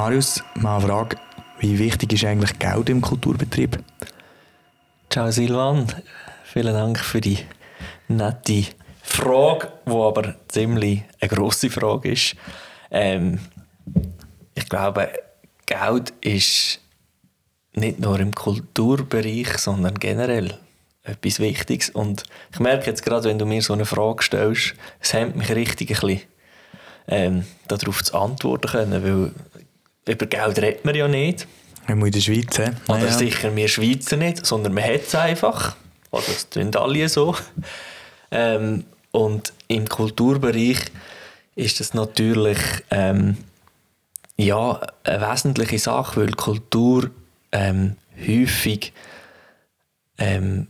Marius, mal eine Frage. Wie wichtig ist eigentlich Geld im Kulturbetrieb? Ciao Silvan, vielen Dank für die nette Frage, die aber ziemlich eine grosse Frage ist. Ähm, ich glaube, Geld ist nicht nur im Kulturbereich, sondern generell etwas Wichtiges. Und ich merke jetzt gerade, wenn du mir so eine Frage stellst, es hemmt mich richtig ein bisschen, ähm, darauf zu antworten können, weil über Geld redet man ja nicht. Immer in der Schweiz, he? Oder ja. sicher wir Schweizer nicht, sondern man hat es einfach. Oder das tun alle so. Ähm, und im Kulturbereich ist das natürlich ähm, ja, eine wesentliche Sache, weil Kultur ähm, häufig ähm,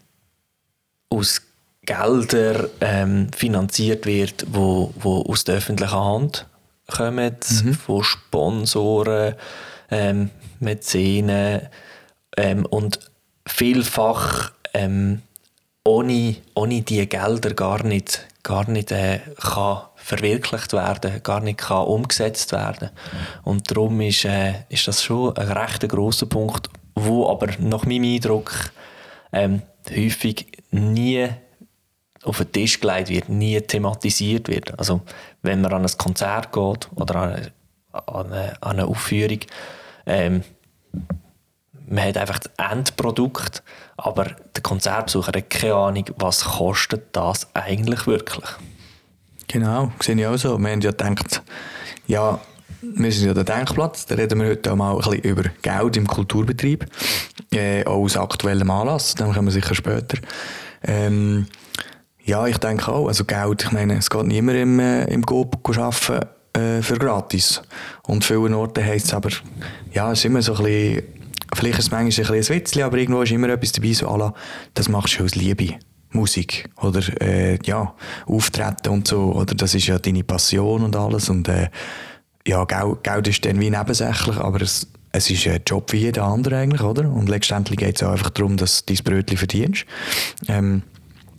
aus Geldern ähm, finanziert wird, wo, wo aus der öffentlichen Hand kommen, mhm. von Sponsoren, ähm, Mäzenen ähm, und vielfach ähm, ohne, ohne diese Gelder gar nicht, gar nicht äh, kann verwirklicht werden, gar nicht kann umgesetzt werden. Und darum ist, äh, ist das schon ein recht grosser Punkt, wo aber nach meinem Eindruck ähm, häufig nie auf den Tisch gelegt wird, nie thematisiert wird. Also wenn man an ein Konzert geht oder an eine, an eine, an eine Aufführung, ähm, man hat einfach das Endprodukt, aber der Konzertbesucher hat keine Ahnung, was kostet das eigentlich wirklich. Genau, sehe ich auch so. Wir haben ja gedacht, ja, wir sind ja der Denkplatz, da reden wir heute auch mal ein bisschen über Geld im Kulturbetrieb, äh, auch aus aktuellem Anlass, dann kommen wir sicher später. Ähm, ja, ich denke auch. Also Geld, ich meine, es geht niemand im, äh, im Coop arbeiten äh, für gratis. Und vielen Orten heisst es aber, ja, es ist immer so ein bisschen, vielleicht ist es manchmal ein bisschen ein Witzchen, aber irgendwo ist immer etwas dabei, so la, das machst du aus Liebe. Musik oder äh, ja, Auftreten und so, oder das ist ja deine Passion und alles und äh, ja, Geld, ist dann wie nebensächlich, aber es, es ist ein Job wie jeder andere eigentlich, oder? Und letztendlich geht es einfach darum, dass du dein Brötchen verdienst. Ähm,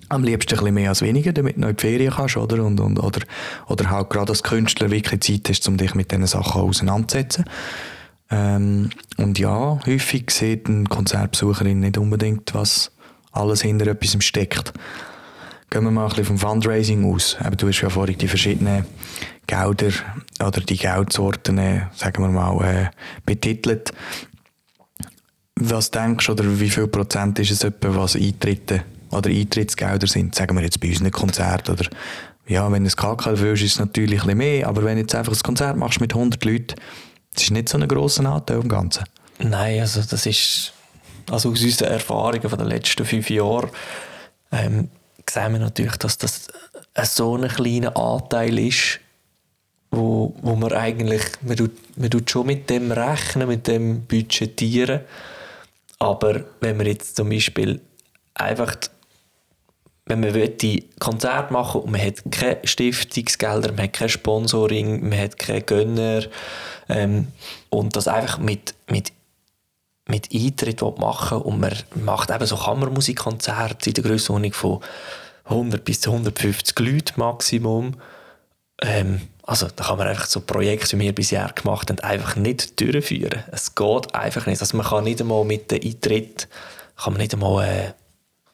am liebsten ein bisschen mehr als weniger, damit du noch in die Ferien kannst, oder? Und, und, oder, oder halt gerade als Künstler wirklich Zeit hast, um dich mit diesen Sachen auseinanderzusetzen. Ähm, und ja, häufig sieht ein Konzertbesucherin nicht unbedingt, was alles hinter etwas steckt. Gehen wir mal ein bisschen vom Fundraising aus. Eben, du hast ja vorhin die verschiedenen Gelder oder die Geldsorten, äh, sagen wir mal, äh, betitelt. Was denkst du, oder wie viel Prozent ist es etwa, was Eintritte oder Eintrittsgelder sind, sagen wir jetzt bei uns ein Konzert oder ja, wenn du ein KK willst, ist es natürlich ein mehr, aber wenn du jetzt einfach ein Konzert machst mit 100 Leuten, das ist nicht so ein grosser Anteil im Ganzen. Nein, also das ist also aus unseren Erfahrungen von den letzten fünf Jahren ähm, sehen wir natürlich, dass das so ein kleiner Anteil ist, wo, wo man eigentlich, man tut, man tut schon mit dem rechnen, mit dem budgetieren, aber wenn man jetzt zum Beispiel einfach wenn man die Konzert machen und man hat keine Stiftungsgelder, man hat kein Sponsoring, man hat keine Gönner ähm, und das einfach mit, mit, mit Eintritt machen und man macht eben so Kammermusikkonzerte in der Größenordnung von 100 bis 150 Leuten Maximum. Ähm, also da kann man einfach so Projekte, wie wir bisher gemacht haben, einfach nicht durchführen. Es geht einfach nicht. Also man kann nicht einmal mit dem Eintritt kann man nicht einmal äh,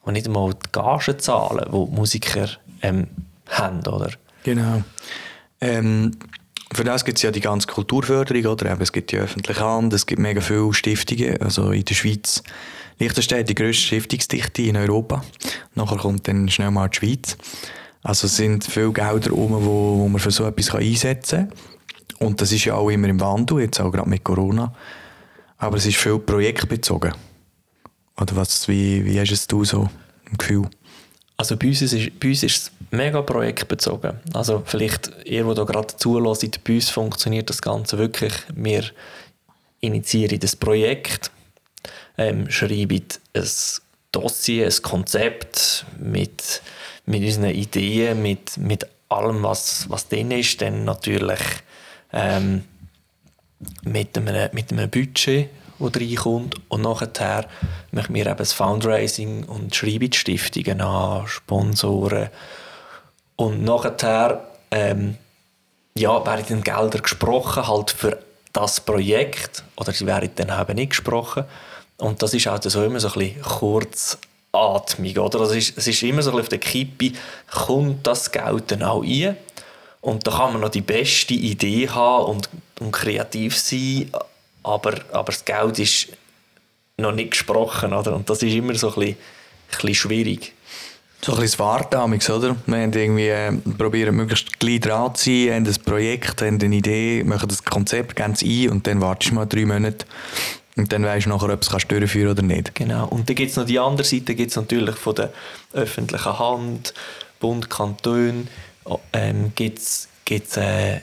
und nicht einmal die Gagen zahlen, die, die Musiker ähm, haben, oder? Genau. Ähm, für das gibt es ja die ganze Kulturförderung, oder? Eben, es gibt die öffentliche Hand, es gibt mega viele Stiftungen, also in der Schweiz. Liechtenstein die grösste Stiftungsdichte in Europa. Nachher kommt dann schnell mal die Schweiz. Also es sind viele Gelder um, wo, wo man für so etwas einsetzen kann. Und das ist ja auch immer im Wandel, jetzt auch gerade mit Corona. Aber es ist viel projektbezogen. Oder was, wie, wie hast du so im Gefühl? Also bei uns ist, bei uns ist es mega projektbezogen. Also vielleicht ihr, der da gerade zulässt, bei uns funktioniert das Ganze wirklich. Wir initiieren das Projekt, ähm, schreiben ein Dossier, ein Konzept mit, mit unseren Ideen, mit, mit allem, was, was drin ist. Dann natürlich ähm, mit, einem, mit einem Budget das reinkommt. Und nachher machen wir eben das Fundraising und schreiben die Stiftungen an, Sponsoren. Und nachher ähm, ja, werden dann Gelder gesprochen, halt für das Projekt. Oder sie werden dann eben nicht gesprochen. Und das ist halt so immer so ein bisschen kurzatmig, oder? Es, ist, es ist immer so ein bisschen auf der Kippe, kommt das Geld dann auch rein? Und da kann man noch die beste Idee haben und, und kreativ sein, aber, aber das Geld ist noch nicht gesprochen, oder? Und das ist immer so ein bisschen, ein bisschen schwierig. So ein bisschen das oder? Wir haben irgendwie, äh, probieren möglichst gleich dran zu sein, haben ein Projekt, haben eine Idee, machen das Konzept ganz ein und dann wartest du mal drei Monate und dann weißt du nachher, ob es durchführen oder nicht. Genau. Und dann gibt es noch die andere Seite, gibt es natürlich von der öffentlichen Hand, Bund, Kanton, ähm, gibt es äh,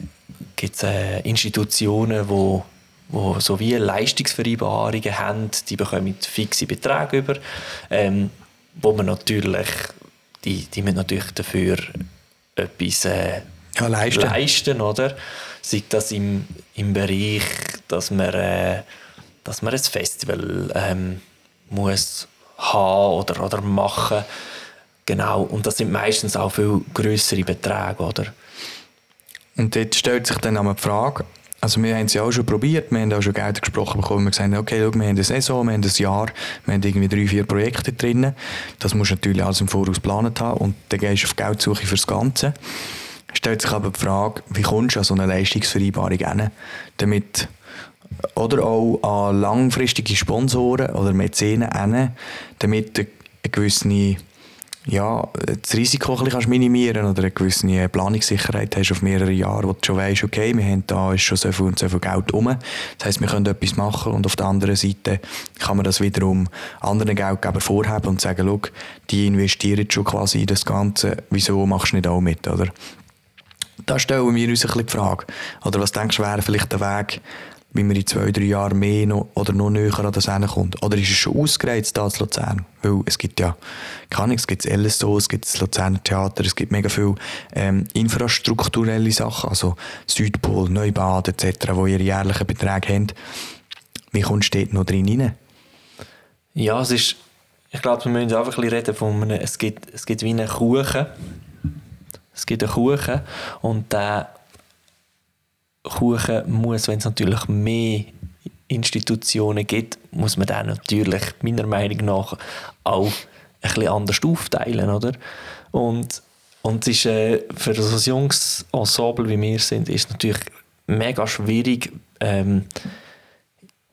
äh, Institutionen, wo wo so wie Leistungsvereinbarungen haben, die bekommen fixe Beträge über, ähm, wo man natürlich, die, die müssen natürlich dafür etwas äh, ja, leisten. leisten, oder? Sei das im, im Bereich, dass man, äh, dass man ein Festival ähm, muss haben oder, oder machen Genau, und das sind meistens auch viel größere Beträge, oder? Und dort stellt sich dann einmal die Frage, also wir haben es ja auch schon probiert, wir haben auch schon Geld gesprochen bekommen, wir haben gesagt, okay, schau, wir haben eine Saison, wir haben ein Jahr, wir haben irgendwie drei, vier Projekte drin, das musst du natürlich alles im Voraus geplant haben und dann gehst du auf Geldsuche für das Ganze. Stellt sich aber die Frage, wie kommst du an so eine Leistungsvereinbarung hin, damit oder auch an langfristige Sponsoren oder Mäzenen hin, damit eine gewisse ja, das Risiko ein bisschen minimieren oder eine gewisse Planungssicherheit hast auf mehrere Jahre, wo du schon weißt, okay, wir haben da ist schon so viel und so viel Geld rum. Das heisst, wir können etwas machen und auf der anderen Seite kann man das wiederum anderen Geldgebern vorhaben und sagen, schau, die investieren schon quasi in das Ganze, wieso machst du nicht auch mit, oder? Da stellen wir uns ein bisschen die Frage. Oder was denkst du, wäre vielleicht der Weg, wie man in zwei, drei Jahren mehr noch, oder noch näher an das kommt? Oder ist es schon ausgereizt da in Luzern? Weil es gibt ja, kann ich, es gibt das LSO, es gibt das Luzerner Theater, es gibt mega viele ähm, infrastrukturelle Sachen, also Südpol, Neubad etc., wo ihr jährliche Beträge habt. Wie kommst du dort noch drin rein? Ja, es ist, ich glaube, wir müssen einfach ein bisschen reden von einem, es gibt, es gibt wie einen Kuchen. Es gibt einen Kuchen und der Kuchen muss, wenn es natürlich mehr Institutionen gibt, muss man dann natürlich meiner Meinung nach auch ein bisschen anders aufteilen, oder? Und, und es ist, äh, für so ein Ensemble wie wir sind, ist natürlich mega schwierig, ähm,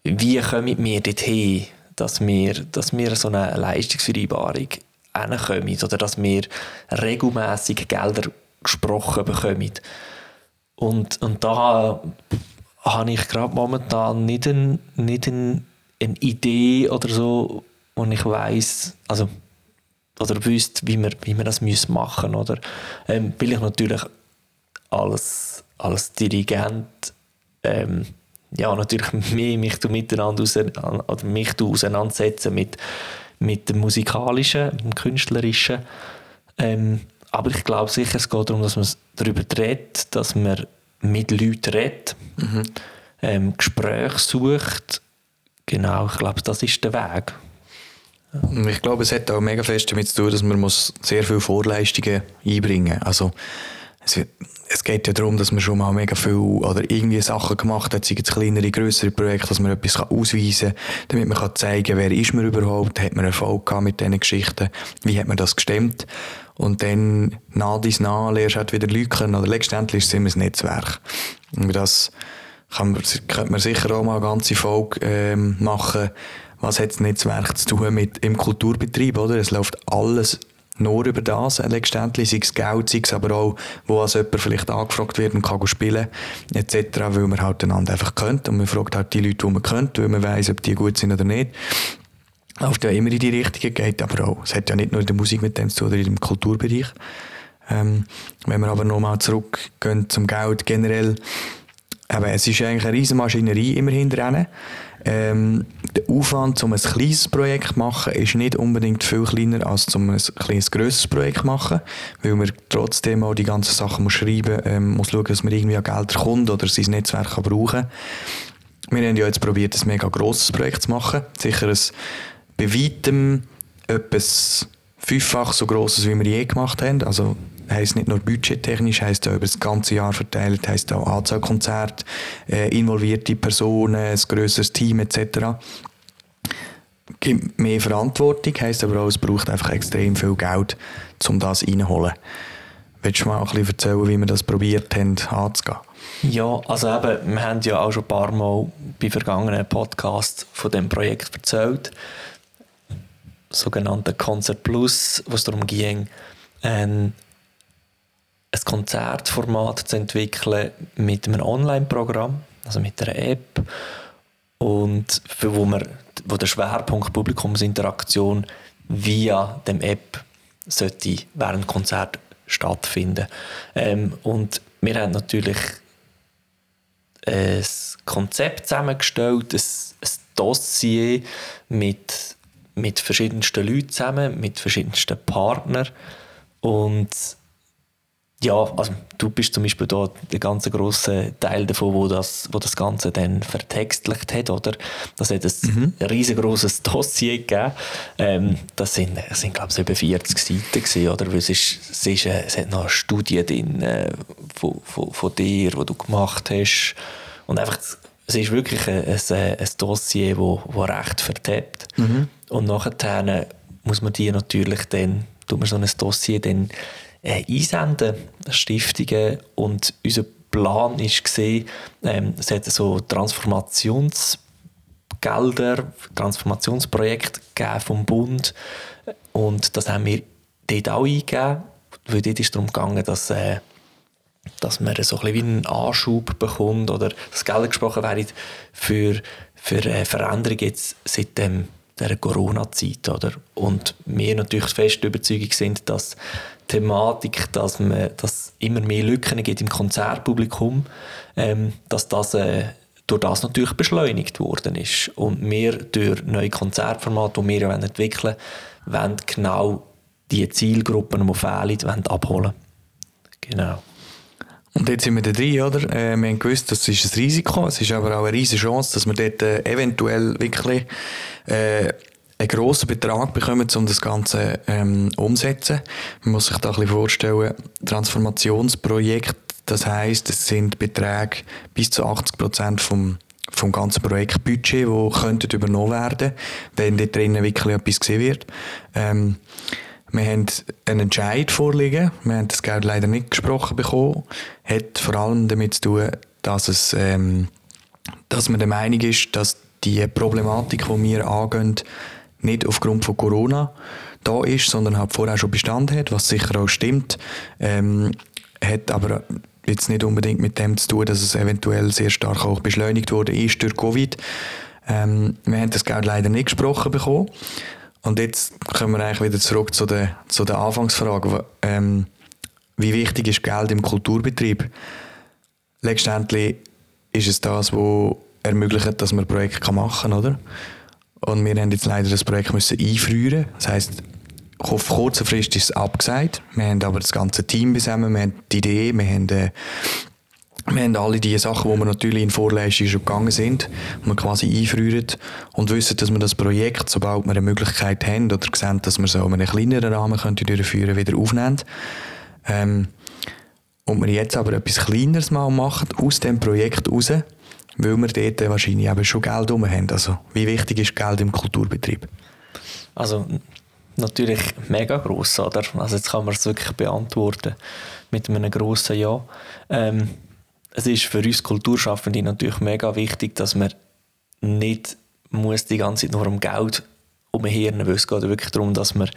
wie kommen wir dorthin, dass wir, dass wir so eine Leistungsvereinbarung hinkommen oder dass wir regelmäßig Gelder gesprochen bekommen. Und, und da habe ich gerade momentan nicht, ein, nicht ein, eine Idee oder so, wo ich weiß also oder wüsste, wie wir, wie wir das machen oder? Ähm, weil ich natürlich als, als Dirigent ähm, ja, natürlich mehr mich miteinander oder mich auseinandersetzen mit, mit dem musikalischen, dem künstlerischen. Ähm, aber ich glaube sicher, es geht darum, dass man darüber redet, dass man mit Leuten redet, mhm. ähm, Gespräche sucht. Genau, ich glaube, das ist der Weg. Ja. Ich glaube, es hat auch mega fest damit zu tun, dass man muss sehr viele Vorleistungen einbringen muss. Also, es, es, geht ja darum, dass man schon mal mega viel oder irgendwie Sachen gemacht hat, sei es kleinere, größere Projekte, dass man etwas ausweisen kann, damit man kann zeigen wer ist man überhaupt, hat man Erfolg gehabt mit diesen Geschichten, wie hat man das gestemmt und dann nah dies nah lernst du halt wieder Leute kennen, oder letztendlich ist es immer ein Netzwerk. Und das kann man, könnte man sicher auch mal eine ganze Folge ähm, machen, was hat das Netzwerk zu tun mit im Kulturbetrieb, oder? Es läuft alles nur über das letztendlich, sei es Geld, sei es aber auch, wo als jemand vielleicht angefragt wird und kann spielen etc., weil man halt einander einfach kennt und man fragt halt die Leute, die man kennt, weil man weiss, ob die gut sind oder nicht läuft ja immer in die Richtige, geht aber auch. Es hat ja nicht nur in der Musik mit dem zu tun, oder im Kulturbereich. Ähm, wenn wir aber nochmal zurückgehen zum Geld generell, aber es ist eigentlich eine riesige Maschinerie immer hinterher. Ähm, der Aufwand, um ein kleines Projekt zu machen, ist nicht unbedingt viel kleiner, als um ein kleines, grösseres Projekt zu machen, weil man trotzdem auch die ganzen Sachen muss schreiben ähm, muss schauen, dass man irgendwie an Gelder kommt oder sein Netzwerk kann brauchen wir haben ja jetzt probiert, ein mega grosses Projekt zu machen. Sicher ein bei weitem etwas fünffach so grosses, wie wir je gemacht haben. Also heisst nicht nur budgettechnisch, heisst auch über das ganze Jahr verteilt, heisst auch Anzahl Konzerte, äh, involvierte Personen, ein grösseres Team etc. Gibt mehr Verantwortung, heisst aber auch, es braucht einfach extrem viel Geld, um das reinzuholen. Willst du mal ein bisschen erzählen, wie wir das probiert haben anzugehen? Ja, also eben, wir haben ja auch schon ein paar Mal bei vergangenen Podcasts von dem Projekt erzählt. Sogenannte Concert Plus, wo es darum ging, ein, ein Konzertformat zu entwickeln mit einem Online-Programm, also mit einer App, und für wo, wir, wo der Schwerpunkt Publikumsinteraktion via dem App sollte während Konzert stattfinden. Ähm, und wir haben natürlich ein Konzept zusammengestellt, ein, ein Dossier mit, mit verschiedensten Leuten zusammen, mit verschiedensten Partnern und ja, also du bist zum Beispiel da der ganz große Teil davon, wo das, wo das Ganze dann vertextlicht hat, oder? Das hat ein mhm. riesengroßes Dossier gegeben. Ähm, das sind, das sind glaube ich, über 40 Seiten gewesen, oder? Weil es, ist, es, ist, äh, es hat noch eine Studie drin äh, von, von, von dir, die du gemacht hast. Und einfach, es ist wirklich ein, ein, ein Dossier, wo, wo recht vertappt. Mhm. Und nachher muss man die natürlich dann, tut man so ein Dossier dann äh, einsenden, Stiftungen. Und unser Plan gesehen, ähm, es hat so Transformationsgelder, Transformationsprojekte vom Bund und das haben wir dort auch eingegeben, weil dort ist es darum gegangen, dass, äh, dass man so ein wie einen Anschub bekommt oder das Geld gesprochen wird für, für äh, Veränderungen jetzt seit dem der Corona-Zeit, oder? Und wir natürlich fest Überzeugung sind, dass Thematik, dass dass immer mehr Lücken gibt im Konzertpublikum, ähm, dass das äh, durch das natürlich beschleunigt worden ist. Und wir durch neue Konzertformate, die wir ja entwickeln wollen, wollen genau die Zielgruppen, die fehlen, abholen. Genau. Und jetzt sind wir da drin, oder? Äh, wir haben gewusst, das ist ein Risiko, es ist aber auch eine riesige Chance, dass wir dort äh, eventuell wirklich äh, einen grossen Betrag bekommen, um das Ganze ähm, umzusetzen. Man muss sich da ein bisschen vorstellen, Transformationsprojekt, das heisst, es sind Beträge bis zu 80 Prozent vom vom ganzen Projektbudget, wo könnten übernommen werden, wenn dort drinnen wirklich etwas gesehen wird. Ähm, wir haben einen Entscheid vorliegen. Wir haben das Geld leider nicht gesprochen bekommen. Hat vor allem damit zu tun, dass es, ähm, dass man der Meinung ist, dass die Problematik, die wir angehen, nicht aufgrund von Corona da ist, sondern halt vorher schon Bestand hat, was sicher auch stimmt. Ähm, hat aber jetzt nicht unbedingt mit dem zu tun, dass es eventuell sehr stark auch beschleunigt wurde ist durch Covid. Ähm, wir haben das Geld leider nicht gesprochen bekommen. Und jetzt kommen wir eigentlich wieder zurück zu der, zu der Anfangsfrage. Ähm, wie wichtig ist Geld im Kulturbetrieb? Letztendlich ist es das, was ermöglicht, dass man Projekte machen kann, oder? Und wir haben jetzt leider das Projekt müssen einfrieren. Das heisst, auf kurzer Frist ist es abgesagt. Wir haben aber das ganze Team zusammen, wir haben die Idee, wir haben, äh, wir haben alle die Sachen, die wir natürlich in Vorleistung schon gegangen sind, wir quasi einfrieren und wissen, dass wir das Projekt, sobald wir eine Möglichkeit haben oder sehen, dass wir so einen kleineren Rahmen könnte durchführen wieder aufnehmen. Ähm, und wir jetzt aber etwas Kleineres mal machen, aus dem Projekt raus, weil wir dort wahrscheinlich eben schon Geld rum haben. Also, wie wichtig ist Geld im Kulturbetrieb? Also, natürlich mega gross, oder? Also, jetzt kann man es wirklich beantworten mit einem grossen Ja. Ähm, es ist für uns Kulturschaffende natürlich mega wichtig, dass man nicht muss die ganze Zeit nur um Geld umhirnen muss. Es geht wirklich darum, dass man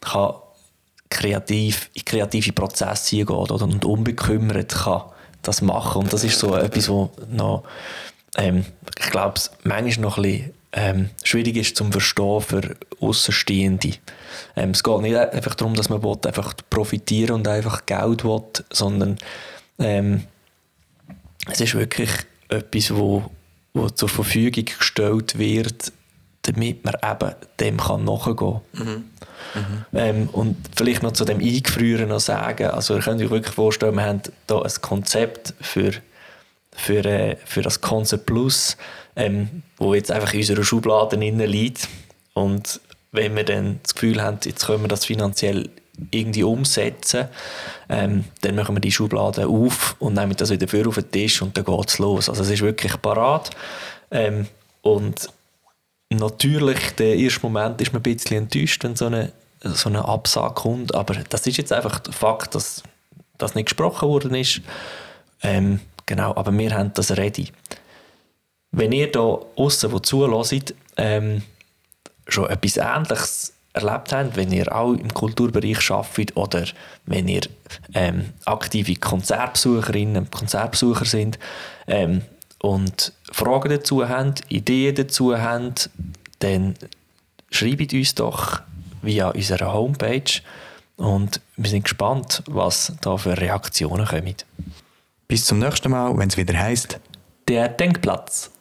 kann kreativ, in kreative Prozesse eingehen oder, und unbekümmert kann das machen. Und das ist so etwas, was noch, ähm, ich glaube, manchmal noch ein bisschen ähm, schwierig ist zum Verstehen für Außenstehende. Ähm, es geht nicht einfach darum, dass man will, einfach profitieren und einfach Geld will, sondern ähm, es ist wirklich etwas, wo, wo zur Verfügung gestellt wird, damit man eben dem kann nachgehen kann. Mhm. Mhm. Ähm, und vielleicht noch zu dem Eingefrieren noch sagen, also ihr könnt euch wirklich vorstellen, wir haben hier ein Konzept für, für, äh, für das Concept Plus ähm, wo jetzt einfach in unserer Schublade innen liegt. Und wenn wir dann das Gefühl haben, jetzt können wir das finanziell irgendwie umsetzen, ähm, dann machen wir die Schublade auf und nehmen das wieder für auf den Tisch und dann geht es los. Also es ist wirklich parat. Ähm, und natürlich, der erste Moment ist man ein bisschen enttäuscht, wenn so eine, so eine Absage kommt, aber das ist jetzt einfach der Fakt, dass das nicht gesprochen worden ist. Ähm, genau, aber wir haben das ready. Wenn ihr da außen, wo zuhört, ähm, schon etwas Ähnliches erlebt habt, wenn ihr auch im Kulturbereich arbeitet oder wenn ihr ähm, aktive Konzertbesucherinnen und Konzertbesucher sind ähm, und Fragen dazu habt, Ideen dazu habt, dann schreibt uns doch via unserer Homepage und wir sind gespannt, was da für Reaktionen kommen. Bis zum nächsten Mal, wenn es wieder heißt Der Denkplatz.